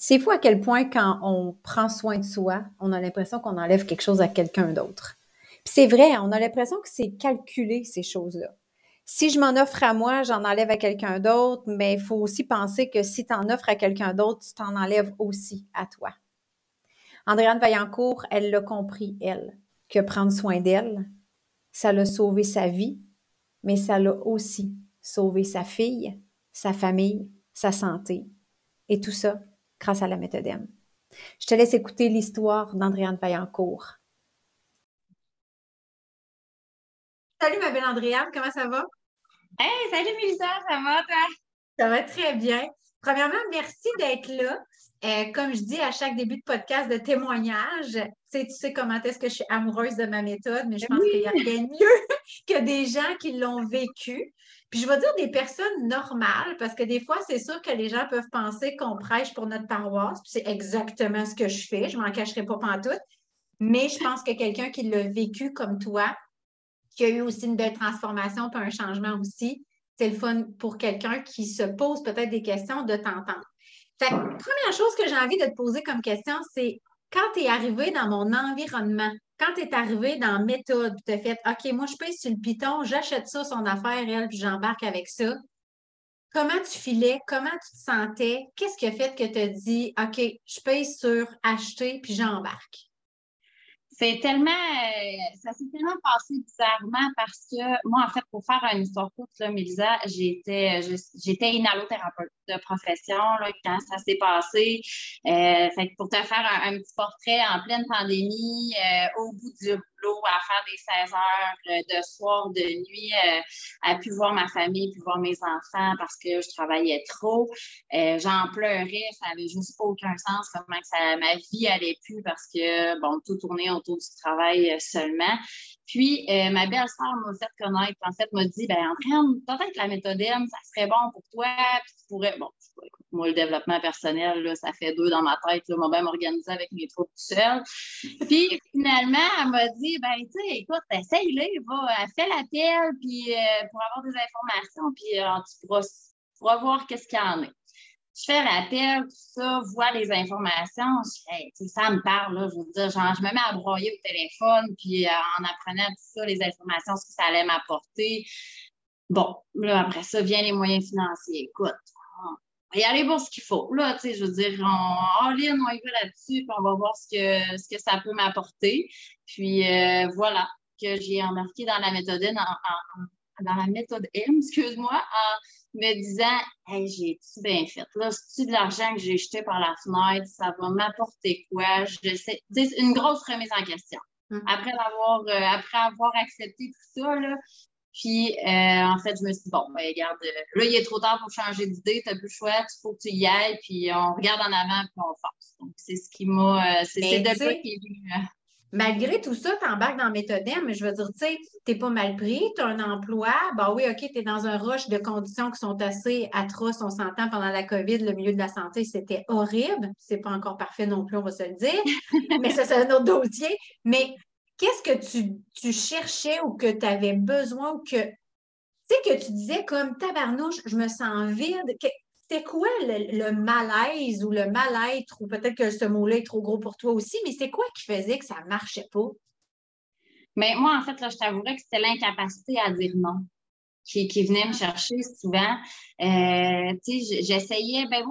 C'est fou à quel point quand on prend soin de soi, on a l'impression qu'on enlève quelque chose à quelqu'un d'autre. Puis c'est vrai, on a l'impression que c'est calculé ces choses-là. Si je m'en offre à moi, j'en enlève à quelqu'un d'autre, mais il faut aussi penser que si tu en offres à quelqu'un d'autre, tu t'en enlèves aussi à toi. Andréane Vaillancourt, elle l'a compris, elle, que prendre soin d'elle, ça l'a sauvé sa vie, mais ça l'a aussi sauvé sa fille, sa famille, sa santé. Et tout ça grâce à la méthode M. Je te laisse écouter l'histoire d'Andréane Vaillancourt. Salut ma belle Andréane, comment ça va? Hey, salut Mélissa, ça va toi? Ça va très bien. Premièrement, merci d'être là. Euh, comme je dis à chaque début de podcast de témoignage, tu sais, tu sais comment est-ce que je suis amoureuse de ma méthode, mais je pense qu'il n'y a rien de mieux que des gens qui l'ont vécu. Puis je vais dire des personnes normales, parce que des fois, c'est sûr que les gens peuvent penser qu'on prêche pour notre paroisse, puis c'est exactement ce que je fais, je m'en cacherai pas pantoute. Mais je pense que quelqu'un qui l'a vécu comme toi, qui a eu aussi une belle transformation, puis un changement aussi, c'est le fun pour quelqu'un qui se pose peut-être des questions de t'entendre. Fait première chose que j'ai envie de te poser comme question, c'est quand tu es arrivé dans mon environnement, quand tu es arrivé dans méthode, tu as fait OK, moi, je paye sur le piton, j'achète ça, son affaire, elle, puis j'embarque avec ça. Comment tu filais? Comment tu te sentais? Qu'est-ce qui a fait que tu as dit OK, je paye sur acheter, puis j'embarque? C'est tellement, euh, ça s'est tellement passé bizarrement parce que moi, en fait, pour faire une histoire courte, là, Mélisa, j'étais, j'étais inhalothérapeute de profession là, quand ça s'est passé. Euh, fait pour te faire un, petit portrait en pleine pandémie, euh, au bout du à faire des 16 heures euh, de soir, de nuit, euh, à pu voir ma famille, puis voir mes enfants parce que je travaillais trop. Euh, j'en pleurais, ça avait juste aucun sens comment ça, ma vie allait plus parce que, bon, tout tournait autour du travail seulement. Puis, ma belle-sœur m'a fait connaître, en fait, m'a dit, ben, Andréane, peut-être la méthode M, ça serait bon pour toi, puis tu pourrais, bon, moi, le développement personnel, là, ça fait deux dans ma tête, là, m'a même organisé avec mes troupes tout seul. Puis, finalement, elle m'a dit, ben, tu sais, écoute, essaye-le, va, fais l'appel, puis euh, pour avoir des informations, puis euh, tu pourras, voir qu'est-ce qu'il y en a je fais l'appel, tout ça, vois les informations. Je ça me parle, là, je veux dire, genre, je me mets à broyer au téléphone, puis euh, en apprenant tout ça, les informations, ce que ça allait m'apporter. Bon, là, après ça, viennent les moyens financiers. Écoute, va y aller voir ce qu'il faut. Là, tu sais, je veux dire, on, on y va là-dessus, puis on va voir ce que, ce que ça peut m'apporter. Puis euh, voilà, que j'ai embarqué dans la méthode M, dans la méthode M, excuse-moi, en me disant Hey, j'ai-tu bien fait? Là, c'est-tu de l'argent que j'ai jeté par la fenêtre? Ça va m'apporter quoi? Je sais. C'est une grosse remise en question. Hum. Après avoir, euh, après avoir accepté tout ça, là, puis, euh, en fait, je me suis dit, bon, ben, regarde, là, il est trop tard pour changer d'idée, tu n'as plus le choix, il faut que tu y ailles, puis on regarde en avant, puis on force. Donc, c'est ce qui m'a. c'est de là qui est venu malgré tout ça, tu embarques dans Méthodem, mais je veux dire, tu sais, tu n'es pas mal pris, tu as un emploi, bah oui, OK, tu es dans un rush de conditions qui sont assez atroces, on s'entend pendant la COVID, le milieu de la santé, c'était horrible. C'est pas encore parfait non plus, on va se le dire, mais ça, c'est un autre dossier. Mais qu'est-ce que tu, tu, cherchais ou que tu avais besoin ou que, tu sais, que tu disais comme tabarnouche, je me sens vide c'était quoi le, malaise ou le mal-être, ou peut-être que ce mot-là est trop gros pour toi aussi, mais c'est quoi qui faisait que ça ne marchait pas? Mais moi, en fait, là, je t'avouerais que c'était l'incapacité à dire non qui, venait me chercher souvent. Euh, j'essayais, ben,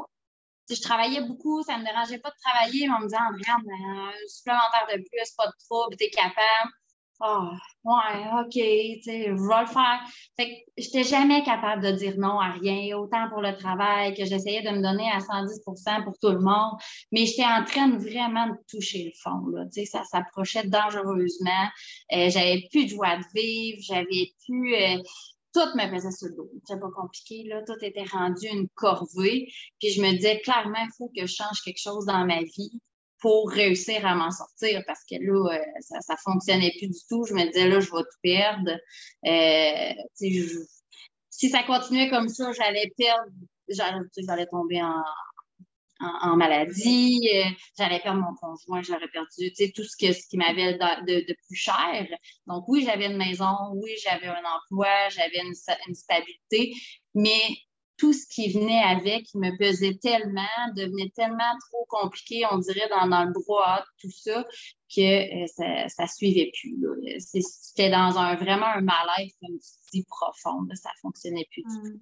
je travaillais beaucoup, ça ne me dérangeait pas de travailler, mais on me disait, regarde, un supplémentaire de plus, pas de trouble, tu es capable. Ah, ouais, OK, tu sais, je vais le faire. Fait que j'étais jamais capable de dire non à rien, autant pour le travail que j'essayais de me donner à 110% pour tout le monde, mais j'étais en train vraiment de toucher le fond, là. Tu sais, ça s'approchait dangereusement. Euh, j'avais plus de joie de vivre, j'avais plus. Euh, tout me faisait sur le dos. C'était pas compliqué, là. Tout était rendu une corvée. Puis je me disais, clairement, il faut que je change quelque chose dans ma vie pour réussir à m'en sortir parce que là, euh, ça ne fonctionnait plus du tout. Je me disais, là, je vais tout perdre. Euh, si ça continuait comme ça, j'allais perdre, j'allais tomber en, en, maladie, euh, j'allais perdre mon conjoint, j'aurais perdu tout ce, que, ce qui m'avait de, de, plus cher. Donc, oui, j'avais une maison, oui, j'avais un emploi, j'avais une, une, stabilité, mais tout ce qui venait avec me pesait tellement, devenait tellement trop compliqué, on dirait, dans, le brouhaha, tout ça, que euh, ça ne suivait plus. C'était dans un vraiment un malaise, comme tu dis, profond. ça ne fonctionnait plus du tout.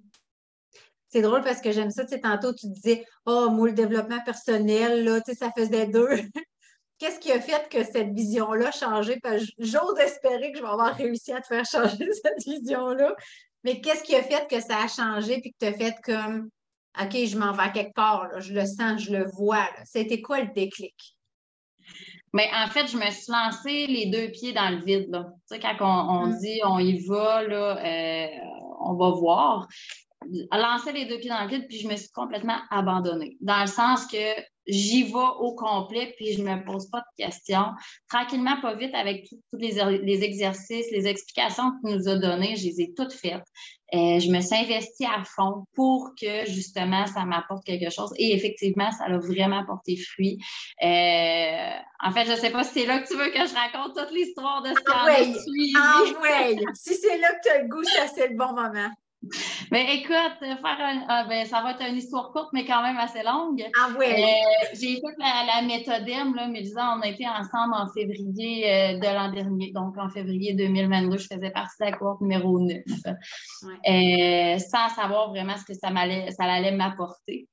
C'est drôle parce que j'aime ça. Tu sais, tantôt, tu disais, oh, moi, le développement personnel, là, tu sais, ça faisait deux. Qu'est-ce qui a fait que cette vision-là a changé? j'ose espérer que je vais avoir réussi à te faire changer cette vision-là. Mais qu'est-ce qui a fait que ça a changé puis que tu as fait comme OK, je m'en vais quelque part, je le sens, je le vois. C'était quoi le déclic? Mais en fait, je me suis lancée les deux pieds dans le vide. Tu sais, quand on, hum. dit on y va, là, euh, on va voir lancé les deux pieds dans le vide, puis je me suis complètement abandonnée. Dans le sens que j'y vais au complet, puis je ne me pose pas de questions. Tranquillement, pas vite, avec tous les, exercices, les explications que tu nous as données, je les ai toutes faites. Euh, je me suis investie à fond pour que justement ça m'apporte quelque chose. Et effectivement, ça a vraiment porté fruit. Euh, en fait, je ne sais pas si c'est là que tu veux que je raconte toute l'histoire de ce ah, oui. Ah oui, si c'est là que tu as le goût, ça c'est le bon moment. Mais écoute, faire un, ah, ben, ça va être une histoire courte, mais quand même assez longue. Ah oui. Euh, j'ai fait la, la méthode M, là, mais disons, on a été ensemble en février euh, de l'an dernier. Donc, en février 2022, je faisais partie de la cohorte numéro 9. Euh, sans savoir vraiment ce que ça, allait, ça allait m'apporter.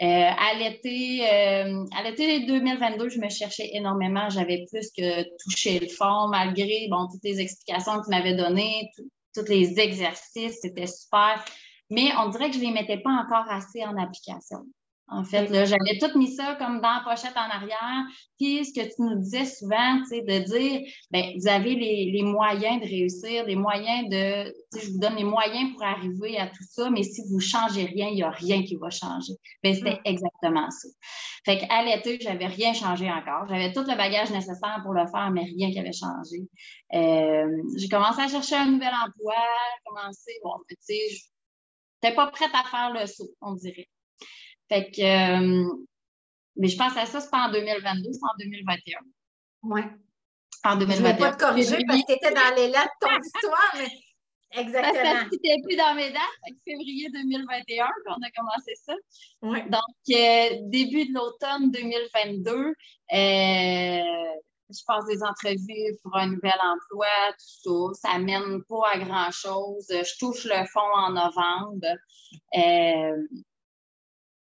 à l'été, à l'été 2022, je me cherchais énormément. J'avais plus que touché le fond, malgré bon, toutes les explications que tu m'avais données, tous les exercices, c'était super. Mais on dirait que je ne les mettais pas encore assez en application. En fait, j'avais tout mis ça comme dans la pochette en arrière. Puis, ce que tu nous disais souvent, tu sais, de dire, bien, vous avez les, moyens de réussir, les moyens de, tu sais, je vous donne les moyens pour arriver à tout ça, mais si vous ne changez rien, il n'y a rien qui va changer. Bien, c'était exactement ça. Fait qu'à l'été, je n'avais rien changé encore. J'avais tout le bagage nécessaire pour le faire, mais rien qui avait changé. Euh, j'ai commencé à chercher un nouvel emploi, commencé, bon, tu sais, je n'étais pas prête à faire le saut, on dirait. Fait que, euh, mais je pense à ça, c'est pas en 2022, c'est en 2021. Oui. En 2021. Je ne vais pas te corriger parce que tu étais dans les lettres de ton histoire, mais exactement. Parce que tu plus dans mes dates, février 2021 qu'on a commencé ça. Oui. Donc, euh, début de l'automne 2022, euh, je passe des entrevues pour un nouvel emploi, tout ça. Ça mène pas à grand-chose. Je touche le fond en novembre. Euh,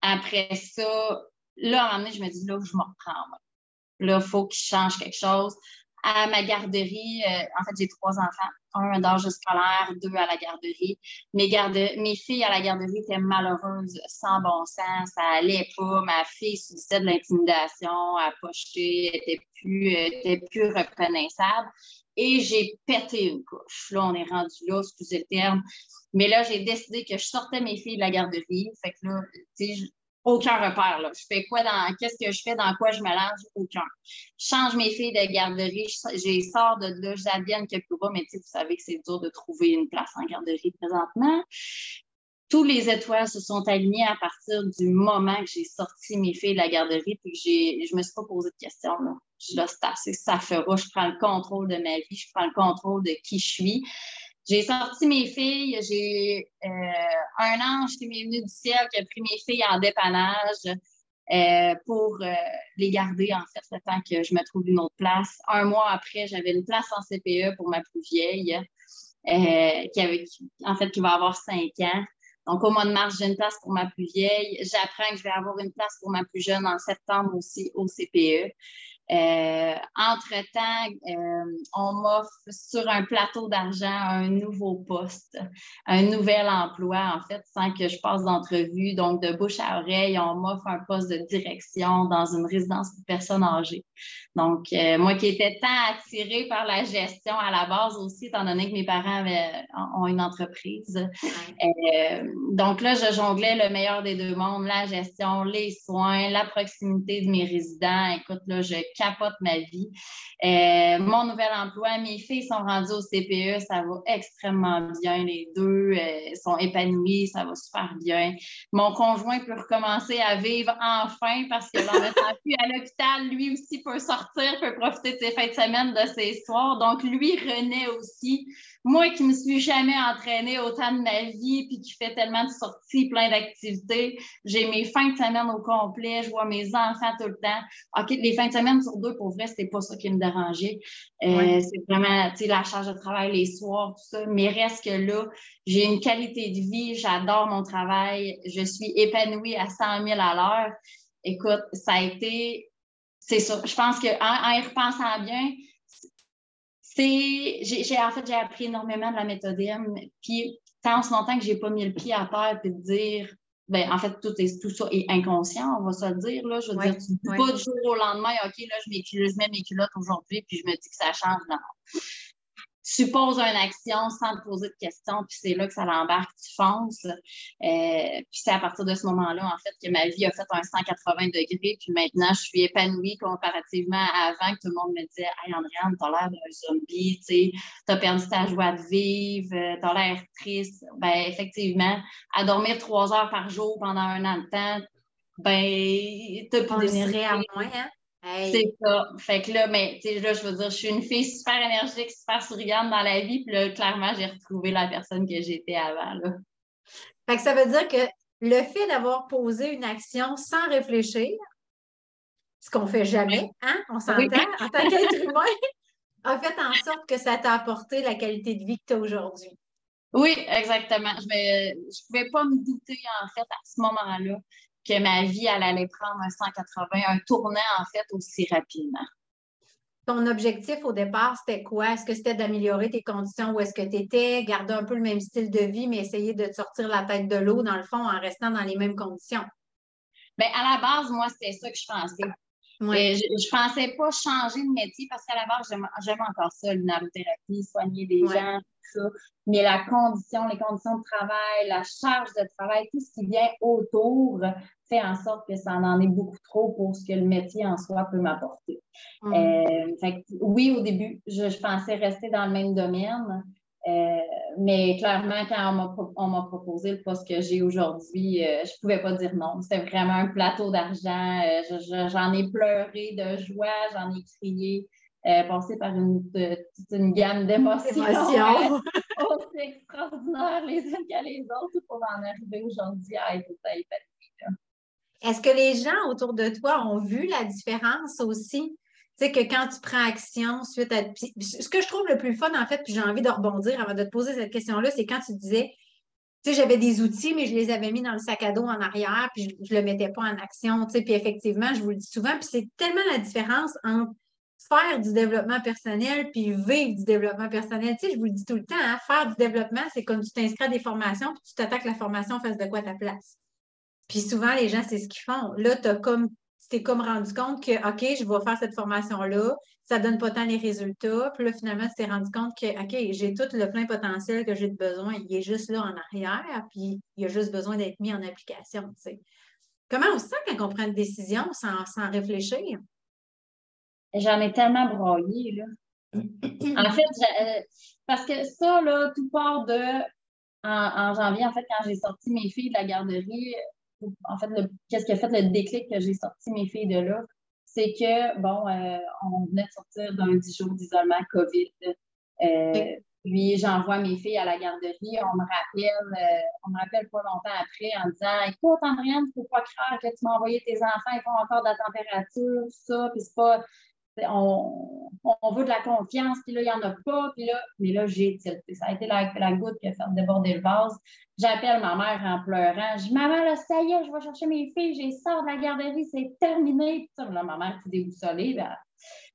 après ça, là, à un moment donné, je me dis, là, je me reprends. Là, il faut qu'il change quelque chose. À ma garderie, euh, en fait, j'ai trois enfants. Un d'âge scolaire, deux à la garderie. Mes, mes filles à la garderie étaient malheureuses, sans bon sens. Ça allait pas. Ma fille subissait de l'intimidation, à pocher, était plus, était plus reconnaissable. Et j'ai pété une couche. Là, on est rendu là, excusez le terme. Mais là, j'ai décidé que je sortais mes filles de la garderie. Fait que là, tu sais, aucun repère. Là. Je fais quoi dans. Qu'est-ce que je fais, dans quoi je me lance? Aucun. Je change mes filles de garderie, je, sors de là, j'advienne quelque part, mais tu sais, vous savez que c'est dur de trouver une place en garderie présentement. Tous les étoiles se sont alignées à partir du moment que j'ai sorti mes filles de la garderie, puis que j'ai, je me suis pas posé de questions. Là. Je assez, ça fera. Je prends le contrôle de ma vie, je prends le contrôle de qui je suis. J'ai sorti mes filles, j'ai euh, un ange qui m'est venu du ciel qui a pris mes filles en dépannage euh, pour euh, les garder, en fait, le temps que je me trouve une autre place. Un mois après, j'avais une place en CPE pour ma plus vieille, qui, avait, en fait, qui va avoir cinq ans. Donc, au mois de mars, j'ai une place pour ma plus vieille. J'apprends que je vais avoir une place pour ma plus jeune en septembre aussi au CPE. Euh, entre-temps, euh, on m'offre sur un plateau d'argent un nouveau poste, un nouvel emploi, en fait, sans que je passe d'entrevue. Donc, de bouche à oreille, on m'offre un poste de direction dans une résidence pour personnes âgées. Donc, euh, moi qui étais tant attirée par la gestion à la base aussi, étant donné que mes parents ont une entreprise. donc là, je jonglais le meilleur des deux mondes, la gestion, les soins, la proximité de mes résidents. Écoute, là, je capote ma vie. Euh, mon nouvel emploi, mes filles sont rendues au CPE, ça va extrêmement bien. Les deux euh, sont épanouies, ça va super bien. Mon conjoint peut recommencer à vivre enfin parce que l'on ne plus à l'hôpital. Lui aussi peut sortir, peut profiter de ses fins de semaine, de ses soirs. Donc, lui renaît aussi. Moi qui ne me suis jamais entraînée autant de ma vie, puis qui fait tellement de sorties, plein d'activités, j'ai mes fins de semaine au complet, je vois mes enfants tout le temps. OK, les fins de semaine sur deux, pour vrai, c'était pas ça qui me dérangeait. Euh, c'est vraiment, tu sais, la charge de travail les soirs, tout ça. Mais reste que là, j'ai une qualité de vie, j'adore mon travail, je suis épanouie à 100 000 à l'heure. Écoute, ça a été, c'est ça. Je pense qu'en en y repensant bien, c'est, j'ai, en fait, j'ai appris énormément de la méthode M. Puis, tant ce longtemps que j'ai pas mis le pied à terre et de dire, ben, en fait, tout, est, tout ça est inconscient, on va se le dire. Là. Je veux dire, tu ne dis pas du jour au lendemain, OK, là, je, je mets mes culottes aujourd'hui, puis je me dis que ça change. Non tu poses une action sans te poser de questions, puis c'est là que ça l'embarque, tu fonces. Euh, puis c'est à partir de ce moment-là, en fait, que ma vie a fait un 180 degrés, puis maintenant, je suis épanouie comparativement à avant que tout le monde me disait Hey, Andréane, t'as l'air d'un zombie, tu as perdu ta joie de vivre, euh, t'as l'air triste. Ben, effectivement, à dormir trois heures par jour pendant un an de temps, ben, t'as plus d'énergie. à moins, hein? C'est ça. Fait que là, mais tu sais, là, je veux dire, je suis une fille super énergique, super souriante dans la vie, puis là, clairement, j'ai retrouvé la personne que j'étais avant. Là. Fait que ça veut dire que le fait d'avoir posé une action sans réfléchir, ce qu'on fait jamais, hein, on s'entend, en tant qu'être humain, a fait en sorte que ça t'a apporté la qualité de vie que tu as aujourd'hui. Oui, exactement. Je ne je pouvais pas me douter, en fait, à ce moment-là, que ma vie, elle allait prendre un 180, un tournant, en fait, aussi rapidement. Ton objectif au départ, c'était quoi? Est-ce que c'était d'améliorer tes conditions où est-ce que tu étais, garder un peu le même style de vie, mais essayer de te sortir la tête de l'eau, dans le fond, en restant dans les mêmes conditions? Bien, à la base, moi, c'était ça que je pensais. Euh, je ne pensais pas changer de métier parce qu'à la base, j'aime encore ça, l'inhalothérapie, soigner des gens, ça. Mais la condition, les conditions de travail, la charge de travail, tout ce qui vient autour fait en sorte que ça en est beaucoup trop pour ce que le métier en soi peut m'apporter. Mm. Euh, oui, au début, je, pensais rester dans le même domaine, euh, mais clairement, quand on m'a proposé le poste que j'ai aujourd'hui, euh, je ne pouvais pas dire non. C'était vraiment un plateau d'argent. j'en ai pleuré de joie, j'en ai crié. Passé par une, une gamme d'émotions aussi extraordinaires les unes qu'à les autres pour en arriver aujourd'hui à être épanouie. Est-ce que les gens autour de toi ont vu la différence aussi? Tu sais, que quand tu prends action suite à. Ce que je trouve le plus fun, en fait, puis j'ai envie de rebondir avant de te poser cette question-là, c'est quand tu disais, tu sais, j'avais des outils, mais je les avais mis dans le sac à dos en arrière, puis je ne le mettais pas en action, tu sais. Puis effectivement, je vous le dis souvent, puis c'est tellement la différence entre faire du développement personnel puis vivre du développement personnel. Tu sais, je vous le dis tout le temps, hein, faire du développement, c'est comme tu t'inscris à des formations, puis tu t'attaques la formation face de quoi ta place. Puis souvent, les gens, c'est ce qu'ils font. Là, tu comme, t'es comme rendu compte que, OK, je vais faire cette formation-là, ça ne donne pas tant les résultats. Puis là, finalement, tu t'es rendu compte que, OK, j'ai tout le plein potentiel que j'ai de besoin. Il est juste là en arrière, puis il a juste besoin d'être mis en application. Comment on se sent quand on prend une décision sans, sans réfléchir? J'en ai tellement broyé, là. en fait, euh, parce que ça, là, tout part de en, janvier, en fait, quand j'ai sorti mes filles de la garderie, en fait, qu'est-ce qui a fait le déclic que j'ai sorti mes filles de là? C'est que, bon, euh, on venait de sortir d'un 10 jours d'isolement COVID. Euh, puis j'envoie mes filles à la garderie. On me rappelle, euh, on me rappelle pas longtemps après en disant Écoute, Andréane, il ne faut pas croire que tu m'as envoyé tes enfants, ils font encore de la température, tout ça, puis c'est pas on, veut de la confiance, puis là, il n'y en a pas, puis là, mais là, j'ai. Ça a été la, goutte qui a fait déborder le vase. J'appelle ma mère en pleurant. Je dis, maman, là, ça y est, je vais chercher mes filles, j'ai sort de la garderie, c'est terminé. Puis là, ma mère, est déboussolée. Ben,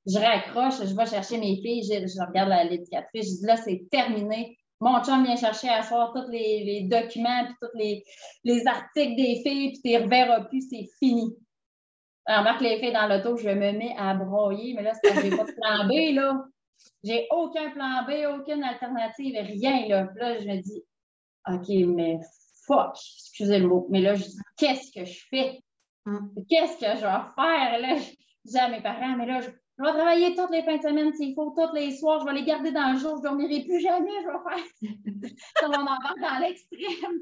je raccroche, je vais chercher mes filles, je, regarde l'éducatrice, je dis, là, c'est terminé. Mon chum vient chercher à soir tous les, documents, puis tous les, les, articles des filles, puis tu ne reverras plus, c'est fini. Remarque les filles dans l'auto, je me mets à broyer, mais là, c'est que j'ai pas de plan B, là. J'ai aucun plan B, aucune alternative, rien, là. Puis là, je me dis, OK, mais fuck, excusez le mot, mais là, je dis, qu'est-ce que je fais? Hum. Qu'est-ce que je vais faire, là? dis à mes parents, mais là, je, vais travailler toutes les fins de semaine s'il faut, tous les soirs, je vais les garder dans le jour, je ne dormirai plus jamais, je vais faire. Ça va en dans l'extrême.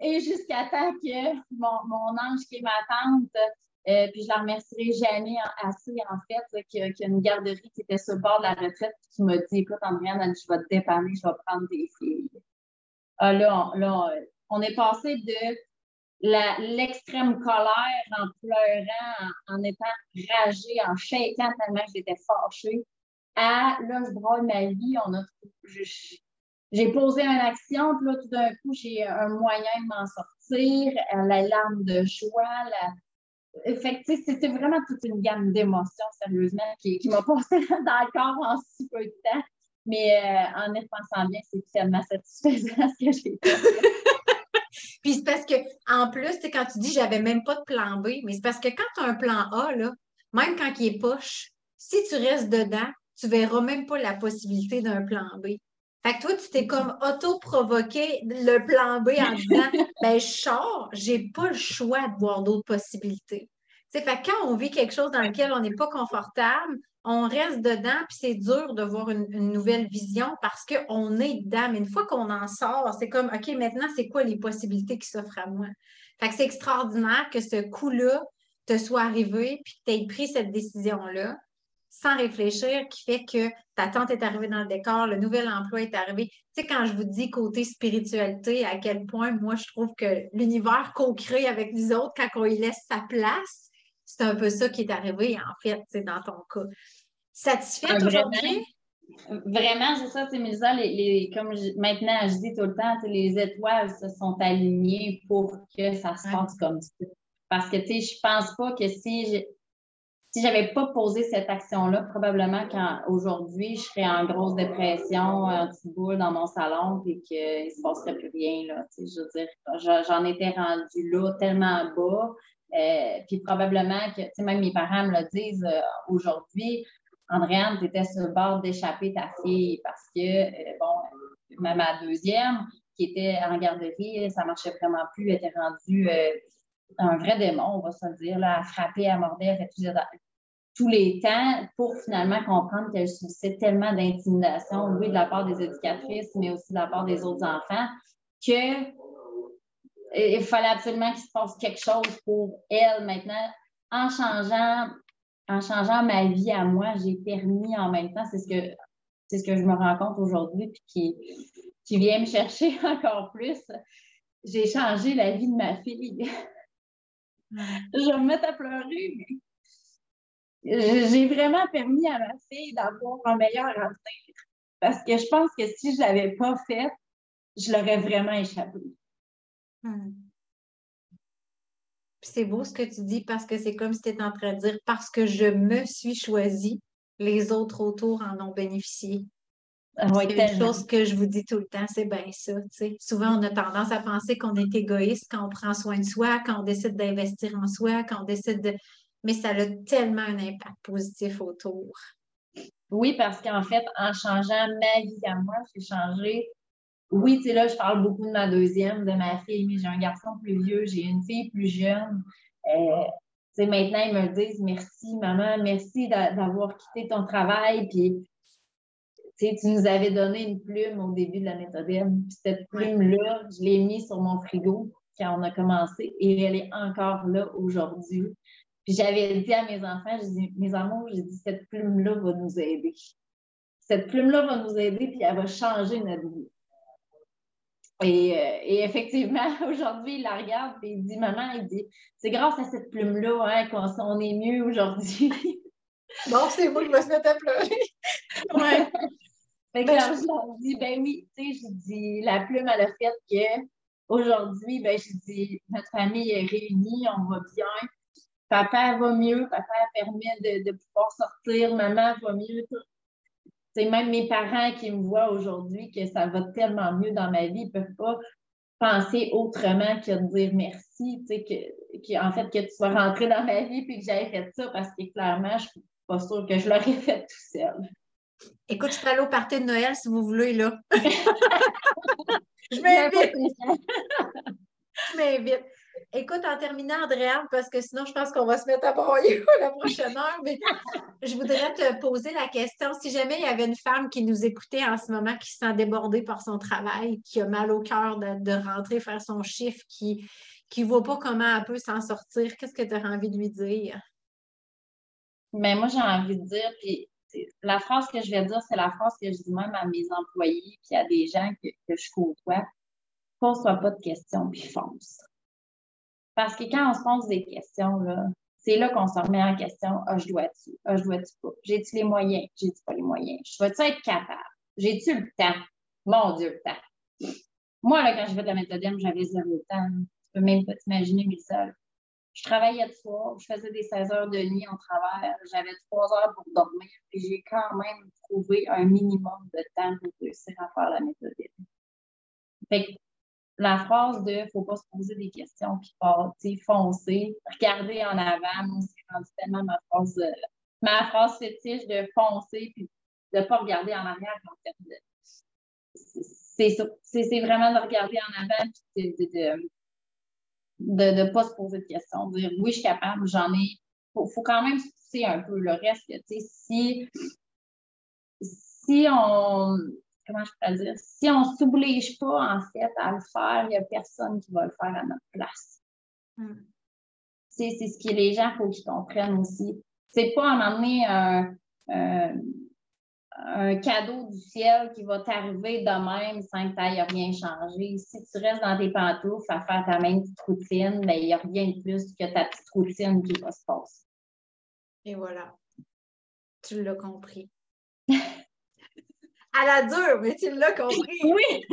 Et jusqu'à temps que mon, mon, ange qui est ma tante, euh, puis je la remercierai jamais assez, en fait, qu'il y a une garderie qui était sur le bord de la retraite, qui m'a dit Écoute, Andréane, je vais te dépanner, je vais prendre tes filles. Ah, là, là, on est passé de l'extrême colère en pleurant, en, étant ragée, en shaking tellement que j'étais fâchée, à là, je broie ma vie. On a, j'ai posé une action, puis là, tout d'un coup, j'ai un moyen de m'en sortir, la larme de joie, la... Fait c'était vraiment toute une gamme d'émotions, sérieusement, qui, qui m'a passé dans le corps en si peu de temps. Mais euh, en y repensant bien, c'est tellement satisfaisant ce que j'ai fait. Puis c'est parce que, en plus, quand tu dis j'avais même pas de plan B, mais c'est parce que quand tu as un plan A, là, même quand il est poche, si tu restes dedans, tu verras même pas la possibilité d'un plan B. Fait que toi, tu t'es comme auto-provoqué le plan B en disant ben je sors, j'ai pas le choix de voir d'autres possibilités. fait que quand on vit quelque chose dans lequel on n'est pas confortable, on reste dedans, puis c'est dur de voir une, nouvelle vision parce qu'on est dedans. Mais une fois qu'on en sort, c'est comme, OK, maintenant, c'est quoi les possibilités qui s'offrent à moi? Fait que c'est extraordinaire que ce coup-là te soit arrivé, puis que tu aies pris cette décision-là sans réfléchir, qui fait que ta tante est arrivée dans le décor, le nouvel emploi est arrivé. Tu sais, quand je vous dis côté spiritualité, à quel point moi, je trouve que l'univers co-crée avec les autres quand on y laisse sa place, c'est un peu ça qui est arrivé, en fait, dans ton cas. Satisfaite ah, aujourd'hui? Vraiment, c'est ça, tu sais, les, comme maintenant je dis tout le temps, les étoiles se sont alignées pour que ça se passe comme ça. Parce que, tu sais, je pense pas que si si j'avais pas posé cette action-là, probablement qu'aujourd'hui, je serais en grosse dépression, un petit boule dans mon salon, et qu'il ne se passerait plus rien. Là, je veux dire, j'en étais rendue là tellement bas euh, puis probablement que, même mes parents me le disent euh, aujourd'hui, Andréane, tu étais sur le bord d'échapper ta fille parce que, euh, bon, même ma deuxième, qui était en garderie, ça marchait vraiment plus, elle était rendue un vrai démon, on va se dire, là, à frapper, à morder, à faire tous les temps pour finalement comprendre qu'elle subissait tellement d'intimidation, oui, de la part des éducatrices, mais aussi de la part des autres enfants, que il fallait absolument qu'il se passe quelque chose pour elle maintenant. En changeant, en changeant ma vie à moi, j'ai permis en même temps, c'est ce que c'est ce que je me rends compte aujourd'hui, puis qui, qui vient me chercher encore plus. J'ai changé la vie de ma fille. Je me mettre à pleurer, j'ai vraiment permis à ma fille d'avoir un meilleur avenir. Parce que je pense que si je ne l'avais pas fait, je l'aurais vraiment échappé. Hmm. C'est beau ce que tu dis parce que c'est comme si tu étais en train de dire parce que je me suis choisie, les autres autour en ont bénéficié. Ah c'est une chose que je vous dis tout le temps, c'est bien ça. Souvent, on a tendance à penser qu'on est égoïste quand on prend soin de soi, quand on décide d'investir en soi, quand on décide de. Mais ça a tellement un impact positif autour. Oui, parce qu'en fait, en changeant ma vie à moi, j'ai changé oui, tu sais, là, je parle beaucoup de ma deuxième, de ma fille, mais j'ai un garçon plus vieux, j'ai une fille plus jeune. Euh, tu sais, maintenant, ils me disent merci, maman, merci d'avoir quitté ton travail. Puis, tu sais, tu nous avais donné une plume au début de la méthode. Puis, cette plume-là, je l'ai mise sur mon frigo quand on a commencé et elle est encore là aujourd'hui. Puis, j'avais dit à mes enfants, je dis, mes amours, j'ai dit, cette plume-là va nous aider. Cette plume-là va nous aider, puis elle va changer notre vie. Euh, et, effectivement, aujourd'hui, il la regarde et il dit Maman, il dit C'est grâce à cette plume-là hein, qu'on est mieux aujourd'hui. bon, c'est moi qui vais se mettre à pleurer. ouais. Fait que ben, je leur dis Ben oui, tu sais, je dis La plume, elle a fait que aujourd'hui, ben, je dis Notre famille est réunie, on va bien. Papa va mieux, papa permet de, de pouvoir sortir, maman va mieux, c'est même mes parents qui me voient aujourd'hui que ça va tellement mieux dans ma vie, ils ne peuvent pas penser autrement que de dire merci, que, en fait, que tu sois rentré dans ma vie et que j'avais fait ça parce que clairement, je ne suis pas sûre que je l'aurais fait tout seul. Écoute, je peux aller au party de Noël si vous voulez, là. je m'invite. je m'invite. Écoute, en terminant, Andréane, parce que sinon, je pense qu'on va se mettre à broyer la prochaine heure, mais je voudrais te poser la question. Si jamais il y avait une femme qui nous écoutait en ce moment, qui se sent débordée par son travail, qui a mal au cœur de, rentrer faire son chiffre, qui ne voit pas comment elle peut s'en sortir, qu'est-ce que tu as envie de lui dire? Mais moi, j'ai envie de dire, puis la phrase que je vais dire, c'est la phrase que je dis même à mes employés, puis à des gens que, je côtoie. Pose-toi pas de questions, puis fonce. Parce que quand on se pose des questions, là, c'est là qu'on se remet en question. Ah, je dois-tu? Ah, je dois-tu pas? J'ai-tu les moyens? J'ai-tu pas les moyens? Je dois-tu être capable? J'ai-tu le temps? Mon Dieu, le temps. Moi, là, quand fais de la méthodienne, j'avais zéro temps. Tu peux même pas t'imaginer, mais ça. Je travaillais de soir, je faisais des 16 heures de nuit en travail, j'avais trois heures pour dormir, et j'ai quand même trouvé un minimum de temps pour réussir à faire la méthodienne. Fait que la phrase de faut pas se poser des questions puis pas foncer, regarder en avant, c'est rendu tellement ma phrase, euh, ma phrase fétiche de foncer puis de pas regarder en arrière. C'est C'est vraiment de regarder en avant puis de, pas se poser de questions, de dire oui, je suis capable, j'en ai. Faut, faut quand même se pousser un peu le reste, tu sais, si si on comment je peux dire, si on ne s'oblige pas, en fait, à le faire, il n'y a personne qui va le faire à notre place. Hmm. C'est ce que les gens, il faut qu'ils comprennent aussi. C'est pas à m'amener un, un, cadeau du ciel qui va t'arriver de même sans que tu n'ailles rien changer. Si tu restes dans tes pantoufles à faire ta même petite routine, ben, il n'y a rien de plus que ta petite routine qui va se passer. Et voilà. Tu l'as compris. à la dure, mais tu l'as compris. Oui.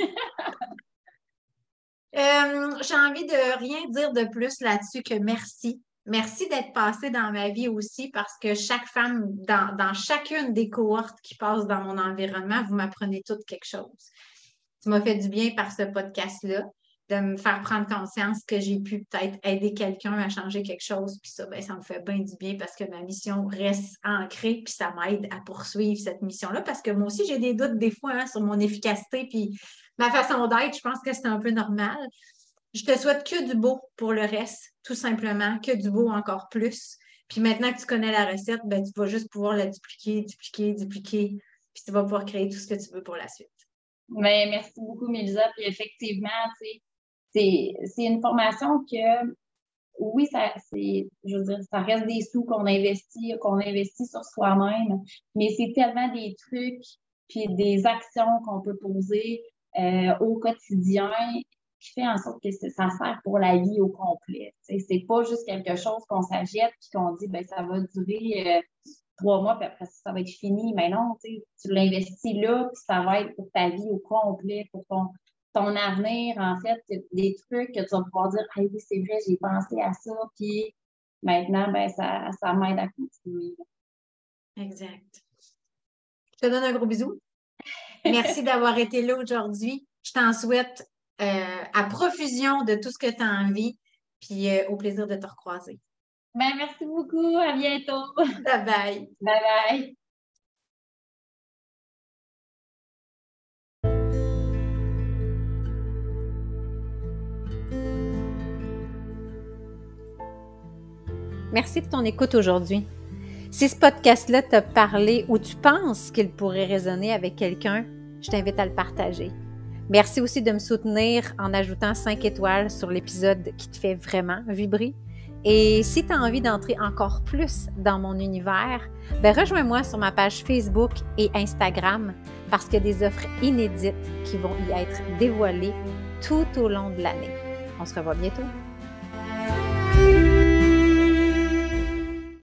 Euh, j'ai envie de rien dire de plus là-dessus que merci. Merci d'être passé dans ma vie aussi parce que chaque femme, dans, dans chacune des cohortes qui passent dans mon environnement, vous m'apprenez toutes quelque chose. Tu m'as fait du bien par ce podcast-là de me faire prendre conscience que j'ai pu peut-être aider quelqu'un à changer quelque chose. Puis ça, ben, ça me fait bien du bien parce que ma mission reste ancrée, puis ça m'aide à poursuivre cette mission-là. Parce que moi aussi, j'ai des doutes des fois hein, sur mon efficacité, puis ma façon d'être. Je pense que c'est un peu normal. Je te souhaite que du beau pour le reste, tout simplement, que du beau encore plus. Puis maintenant que tu connais la recette, ben, tu vas juste pouvoir la dupliquer, dupliquer, dupliquer, puis tu vas pouvoir créer tout ce que tu veux pour la suite. Ben, merci beaucoup, Mélisa. Puis effectivement, c'est une formation que, oui, ça, je veux dire, ça reste des sous qu'on investit, qu'on investit sur soi-même, mais c'est tellement des trucs puis des actions qu'on peut poser euh, au quotidien qui fait en sorte que ça sert pour la vie au complet. C'est pas juste quelque chose qu'on s'achète puis qu'on dit ben ça va durer euh, trois mois puis après ça, va être fini. Mais non, tu l'investis là puis ça va être pour ta vie au complet, pour ton ton avenir, en fait, des trucs que tu vas pouvoir dire Ah oui, c'est vrai, j'ai pensé à ça, puis maintenant, ben, ça, ça m'aide à continuer. Exact. Je te donne un gros bisou. Merci d'avoir été là aujourd'hui. Je t'en souhaite euh, à profusion de tout ce que tu as envie, puis euh, au plaisir de te recroiser. Ben, merci beaucoup. À bientôt. Bye bye. Bye bye. Merci de ton écoute aujourd'hui. Si ce podcast-là t'a parlé ou tu penses qu'il pourrait résonner avec quelqu'un, je t'invite à le partager. Merci aussi de me soutenir en ajoutant 5 étoiles sur l'épisode qui te fait vraiment vibrer. Et si tu as envie d'entrer encore plus dans mon univers, ben rejoins-moi sur ma page Facebook et Instagram parce qu'il y a des offres inédites qui vont y être dévoilées tout au long de l'année. On se revoit bientôt.